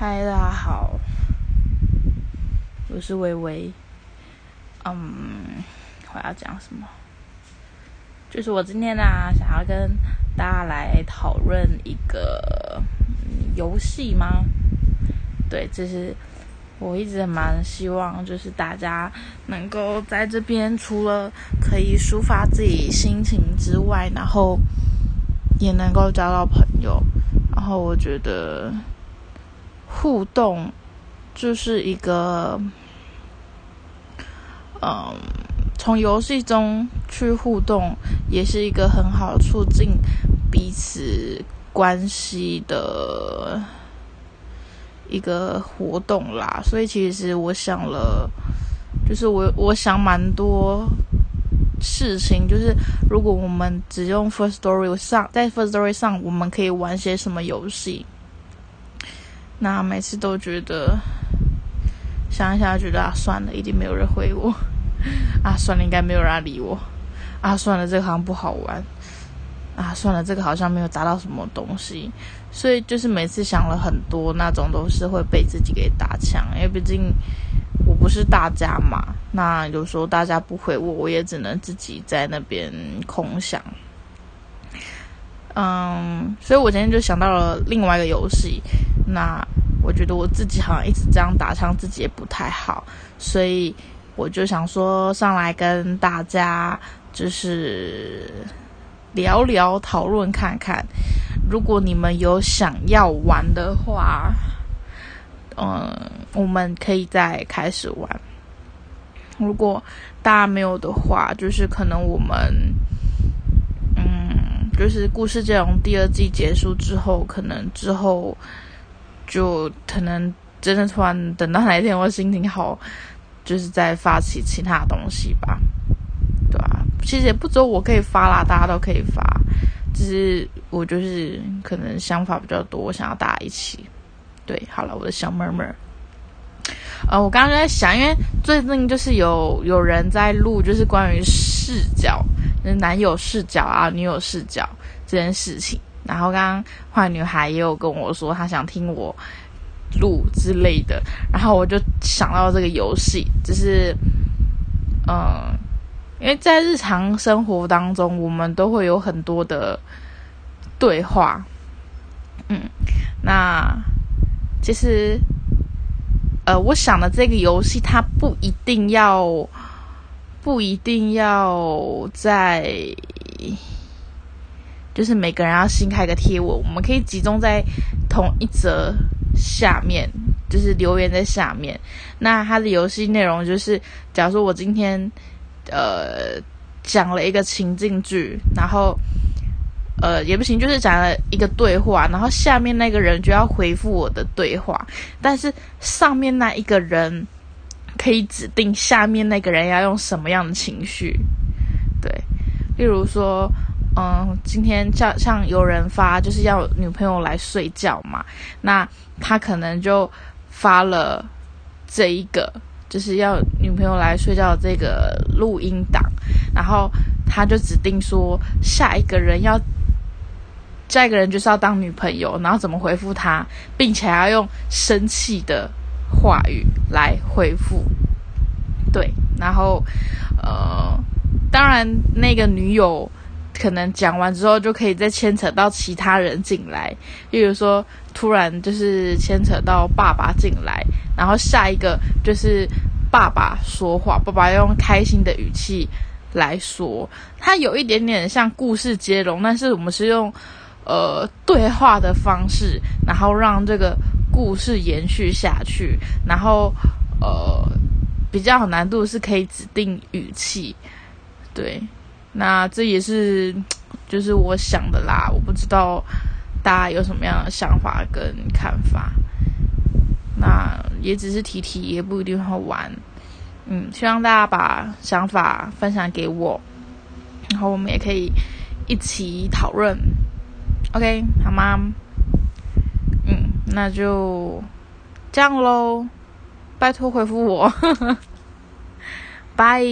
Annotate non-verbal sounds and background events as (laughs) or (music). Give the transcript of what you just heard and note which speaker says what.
Speaker 1: 嗨，大家好，我是微微。嗯，我要讲什么？就是我今天呢，想要跟大家来讨论一个游戏吗？对，这是我一直蛮希望，就是大家能够在这边，除了可以抒发自己心情之外，然后也能够交到朋友。然后我觉得互动就是一个，嗯，从游戏中去互动，也是一个很好促进彼此关系的一个活动啦。所以其实我想了，就是我我想蛮多。事情就是，如果我们只用 First Story 上，在 First Story 上，我们可以玩些什么游戏？那每次都觉得想一想，觉得啊，算了，一定没有人回我 (laughs) 啊，算了，应该没有人理我啊，算了，这个好像不好玩啊，算了，这个好像没有砸到什么东西，所以就是每次想了很多，那种都是会被自己给打枪，因为毕竟。我不是大家嘛，那有时候大家不回我，我也只能自己在那边空想。嗯，所以我今天就想到了另外一个游戏。那我觉得我自己好像一直这样打枪，自己也不太好，所以我就想说上来跟大家就是聊聊、讨论看看，如果你们有想要玩的话。嗯，我们可以再开始玩。如果大家没有的话，就是可能我们，就是故事阵容第二季结束之后，可能之后就可能真的突然等到哪一天我心情好，就是再发起其他东西吧，对吧？其实也不只有我可以发啦，大家都可以发，只是我就是可能想法比较多，我想要大家一起。对，好了，我的小妹妹。呃，我刚刚在想，因为最近就是有有人在录，就是关于视角，男友视角啊，女友视角这件事情。然后刚刚坏女孩也有跟我说，她想听我录之类的。然后我就想到这个游戏，就是，嗯，因为在日常生活当中，我们都会有很多的对话，嗯，那。其实，呃，我想的这个游戏，它不一定要，不一定要在，就是每个人要新开个贴文，我们可以集中在同一则下面，就是留言在下面。那它的游戏内容就是，假如说我今天，呃，讲了一个情境剧，然后。呃，也不行，就是讲了一个对话，然后下面那个人就要回复我的对话，但是上面那一个人可以指定下面那个人要用什么样的情绪，对，例如说，嗯，今天像像有人发就是要女朋友来睡觉嘛，那他可能就发了这一个就是要女朋友来睡觉这个录音档，然后他就指定说下一个人要。下一个人就是要当女朋友，然后怎么回复他，并且要用生气的话语来回复。对，然后呃，当然那个女友可能讲完之后，就可以再牵扯到其他人进来，例如说突然就是牵扯到爸爸进来，然后下一个就是爸爸说话，爸爸用开心的语气来说，他有一点点像故事接龙，但是我们是用。呃，对话的方式，然后让这个故事延续下去，然后呃，比较有难度是可以指定语气，对，那这也是就是我想的啦，我不知道大家有什么样的想法跟看法，那也只是提提，也不一定会玩，嗯，希望大家把想法分享给我，然后我们也可以一起讨论。OK，好吗？那就这样喽。拜托回复我，(laughs) 拜。